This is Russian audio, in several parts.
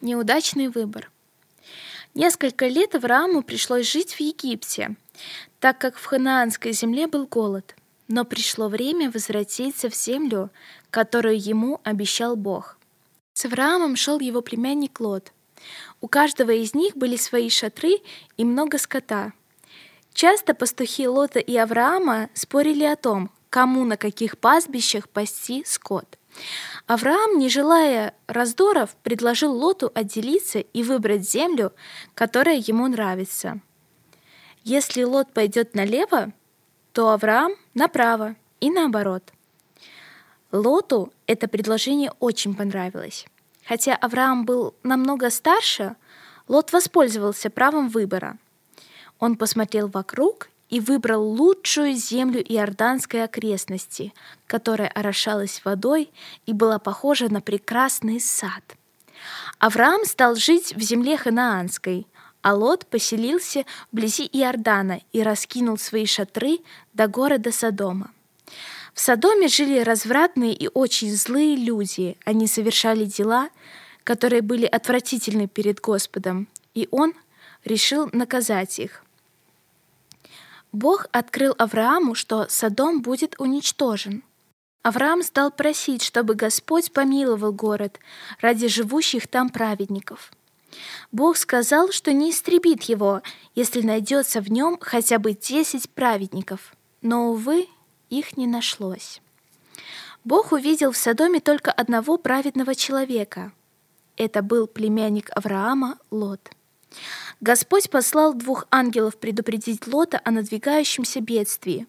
Неудачный выбор. Несколько лет Аврааму пришлось жить в Египте, так как в ханаанской земле был голод. Но пришло время возвратиться в землю, которую ему обещал Бог. С Авраамом шел его племянник Лот. У каждого из них были свои шатры и много скота. Часто пастухи Лота и Авраама спорили о том, кому на каких пастбищах пасти скот. Авраам, не желая раздоров, предложил Лоту отделиться и выбрать землю, которая ему нравится. Если Лот пойдет налево, то Авраам направо и наоборот. Лоту это предложение очень понравилось. Хотя Авраам был намного старше, Лот воспользовался правом выбора. Он посмотрел вокруг и выбрал лучшую землю иорданской окрестности, которая орошалась водой и была похожа на прекрасный сад. Авраам стал жить в земле ханаанской, а Лот поселился вблизи Иордана и раскинул свои шатры до города Содома. В Содоме жили развратные и очень злые люди. Они совершали дела, которые были отвратительны перед Господом, и он решил наказать их – Бог открыл Аврааму, что Содом будет уничтожен. Авраам стал просить, чтобы Господь помиловал город ради живущих там праведников. Бог сказал, что не истребит его, если найдется в нем хотя бы десять праведников. Но, увы, их не нашлось. Бог увидел в Содоме только одного праведного человека. Это был племянник Авраама Лот. Господь послал двух ангелов предупредить Лота о надвигающемся бедствии.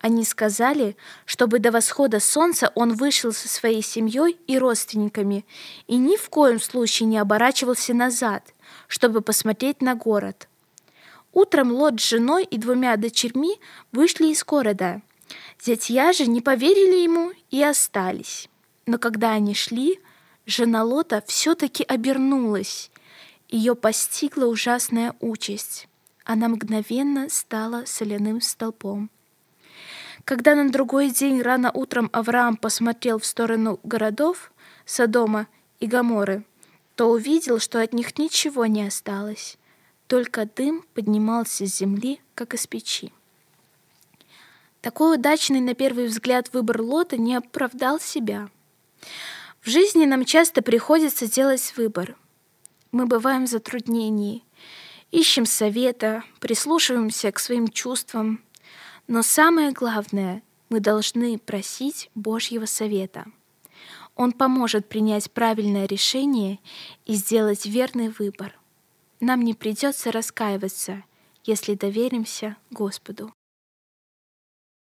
Они сказали, чтобы до восхода солнца он вышел со своей семьей и родственниками и ни в коем случае не оборачивался назад, чтобы посмотреть на город. Утром Лот с женой и двумя дочерьми вышли из города. Зятья же не поверили ему и остались. Но когда они шли, жена Лота все-таки обернулась ее постигла ужасная участь. Она мгновенно стала соляным столпом. Когда на другой день рано утром Авраам посмотрел в сторону городов Содома и Гаморы, то увидел, что от них ничего не осталось, только дым поднимался с земли, как из печи. Такой удачный на первый взгляд выбор Лота не оправдал себя. В жизни нам часто приходится делать выбор — мы бываем в затруднении, ищем совета, прислушиваемся к своим чувствам. Но самое главное, мы должны просить Божьего совета. Он поможет принять правильное решение и сделать верный выбор. Нам не придется раскаиваться, если доверимся Господу.